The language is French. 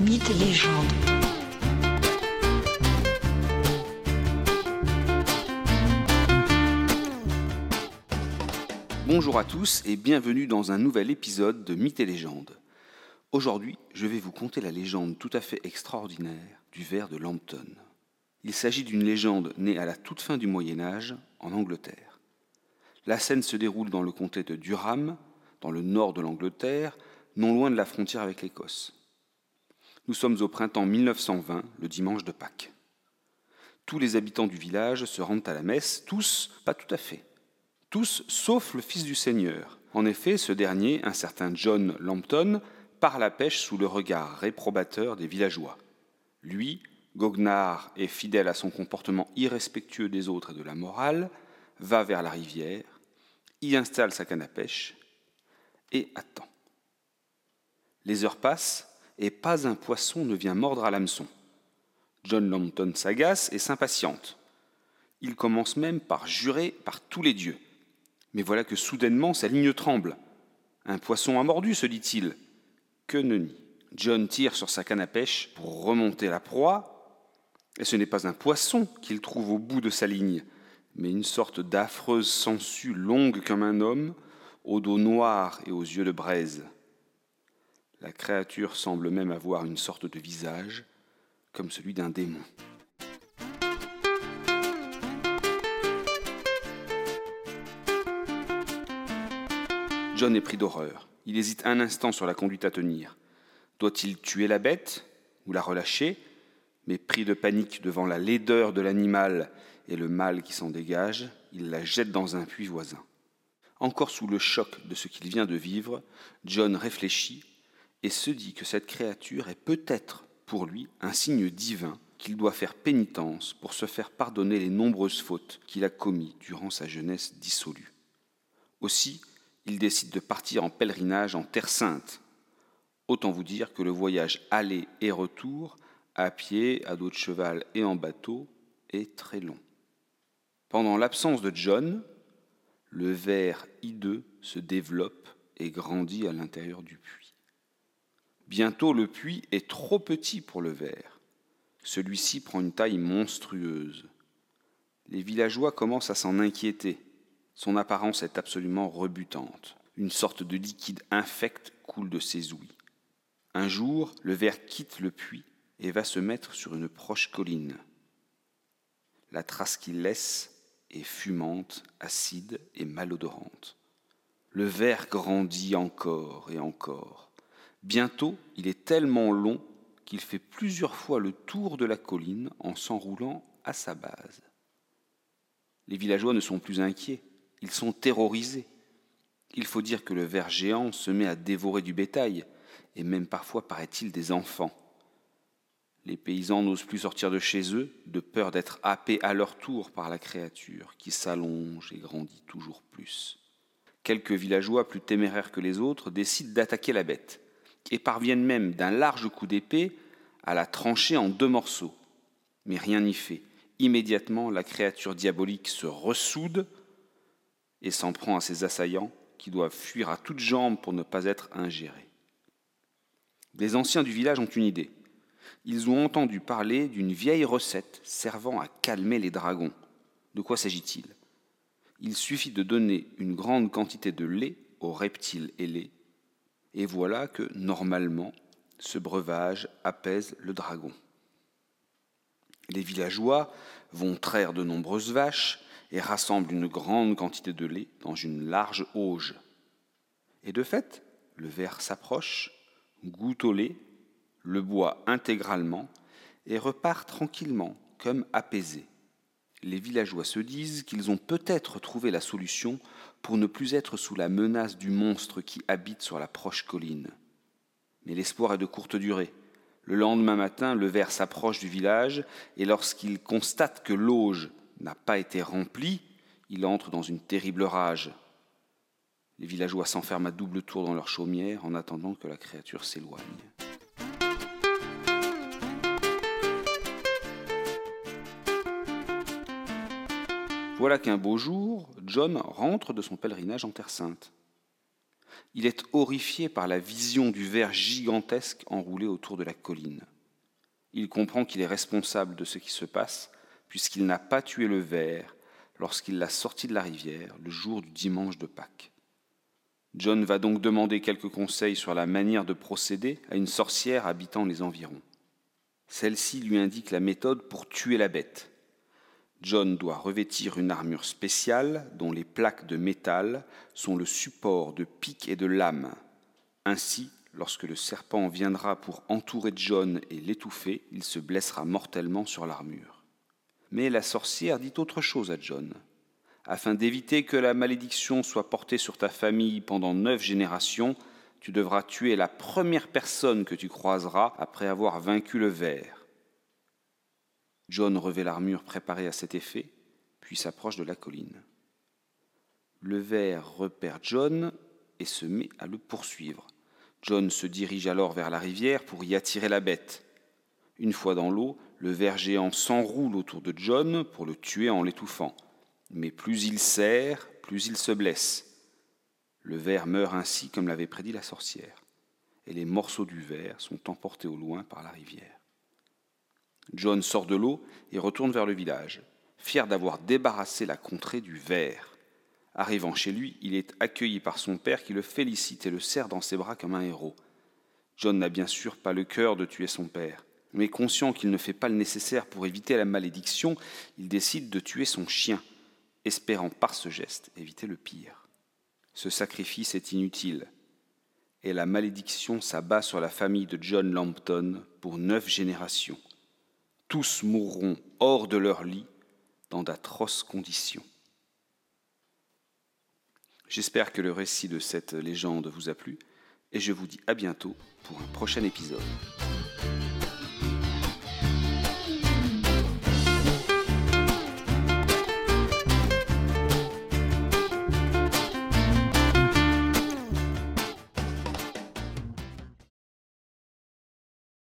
Mythes et légendes. Bonjour à tous et bienvenue dans un nouvel épisode de Mythes et légendes. Aujourd'hui, je vais vous conter la légende tout à fait extraordinaire du ver de Lambton. Il s'agit d'une légende née à la toute fin du Moyen Âge en Angleterre. La scène se déroule dans le comté de Durham, dans le nord de l'Angleterre, non loin de la frontière avec l'Écosse. Nous sommes au printemps 1920, le dimanche de Pâques. Tous les habitants du village se rendent à la messe, tous, pas tout à fait, tous sauf le fils du Seigneur. En effet, ce dernier, un certain John Lampton, part la pêche sous le regard réprobateur des villageois. Lui, goguenard et fidèle à son comportement irrespectueux des autres et de la morale, va vers la rivière, y installe sa canne à pêche et attend. Les heures passent et pas un poisson ne vient mordre à l'hameçon. John Lambton s'agace et s'impatiente. Il commence même par jurer par tous les dieux. Mais voilà que soudainement sa ligne tremble. Un poisson a mordu, se dit-il. Que nenni. John tire sur sa canne à pêche pour remonter la proie, et ce n'est pas un poisson qu'il trouve au bout de sa ligne, mais une sorte d'affreuse sangsue longue comme un homme, au dos noir et aux yeux de braise. La créature semble même avoir une sorte de visage, comme celui d'un démon. John est pris d'horreur. Il hésite un instant sur la conduite à tenir. Doit-il tuer la bête ou la relâcher Mais pris de panique devant la laideur de l'animal et le mal qui s'en dégage, il la jette dans un puits voisin. Encore sous le choc de ce qu'il vient de vivre, John réfléchit et se dit que cette créature est peut-être pour lui un signe divin qu'il doit faire pénitence pour se faire pardonner les nombreuses fautes qu'il a commises durant sa jeunesse dissolue. Aussi, il décide de partir en pèlerinage en Terre Sainte. Autant vous dire que le voyage aller et retour, à pied, à dos de cheval et en bateau, est très long. Pendant l'absence de John, le ver hideux se développe et grandit à l'intérieur du puits. Bientôt le puits est trop petit pour le ver. Celui-ci prend une taille monstrueuse. Les villageois commencent à s'en inquiéter. Son apparence est absolument rebutante. Une sorte de liquide infect coule de ses ouïes. Un jour, le ver quitte le puits et va se mettre sur une proche colline. La trace qu'il laisse est fumante, acide et malodorante. Le ver grandit encore et encore. Bientôt, il est tellement long qu'il fait plusieurs fois le tour de la colline en s'enroulant à sa base. Les villageois ne sont plus inquiets, ils sont terrorisés. Il faut dire que le ver géant se met à dévorer du bétail, et même parfois, paraît-il, des enfants. Les paysans n'osent plus sortir de chez eux, de peur d'être happés à leur tour par la créature, qui s'allonge et grandit toujours plus. Quelques villageois plus téméraires que les autres décident d'attaquer la bête, et parviennent même d'un large coup d'épée à la trancher en deux morceaux. Mais rien n'y fait. Immédiatement, la créature diabolique se ressoude et s'en prend à ses assaillants, qui doivent fuir à toutes jambes pour ne pas être ingérés. Les anciens du village ont une idée. Ils ont entendu parler d'une vieille recette servant à calmer les dragons. De quoi s'agit-il? Il suffit de donner une grande quantité de lait aux reptiles ailés, et voilà que, normalement, ce breuvage apaise le dragon. Les villageois vont traire de nombreuses vaches et rassemblent une grande quantité de lait dans une large auge. Et de fait, le ver s'approche, goûte au lait, le boit intégralement et repart tranquillement, comme apaisé. Les villageois se disent qu'ils ont peut-être trouvé la solution pour ne plus être sous la menace du monstre qui habite sur la proche colline. Mais l'espoir est de courte durée. Le lendemain matin, le ver s'approche du village et lorsqu'il constate que l'auge n'a pas été remplie, il entre dans une terrible rage. Les villageois s'enferment à double tour dans leur chaumière en attendant que la créature s'éloigne. Voilà qu'un beau jour, John rentre de son pèlerinage en Terre Sainte. Il est horrifié par la vision du ver gigantesque enroulé autour de la colline. Il comprend qu'il est responsable de ce qui se passe, puisqu'il n'a pas tué le ver lorsqu'il l'a sorti de la rivière le jour du dimanche de Pâques. John va donc demander quelques conseils sur la manière de procéder à une sorcière habitant les environs. Celle-ci lui indique la méthode pour tuer la bête. John doit revêtir une armure spéciale dont les plaques de métal sont le support de piques et de lames. Ainsi, lorsque le serpent viendra pour entourer John et l'étouffer, il se blessera mortellement sur l'armure. Mais la sorcière dit autre chose à John. Afin d'éviter que la malédiction soit portée sur ta famille pendant neuf générations, tu devras tuer la première personne que tu croiseras après avoir vaincu le ver. John revêt l'armure préparée à cet effet, puis s'approche de la colline. Le ver repère John et se met à le poursuivre. John se dirige alors vers la rivière pour y attirer la bête. Une fois dans l'eau, le ver géant s'enroule autour de John pour le tuer en l'étouffant. Mais plus il serre, plus il se blesse. Le ver meurt ainsi comme l'avait prédit la sorcière, et les morceaux du ver sont emportés au loin par la rivière. John sort de l'eau et retourne vers le village, fier d'avoir débarrassé la contrée du ver. Arrivant chez lui, il est accueilli par son père qui le félicite et le serre dans ses bras comme un héros. John n'a bien sûr pas le cœur de tuer son père, mais conscient qu'il ne fait pas le nécessaire pour éviter la malédiction, il décide de tuer son chien, espérant par ce geste éviter le pire. Ce sacrifice est inutile, et la malédiction s'abat sur la famille de John Lampton pour neuf générations. Tous mourront hors de leur lit dans d'atroces conditions. J'espère que le récit de cette légende vous a plu, et je vous dis à bientôt pour un prochain épisode.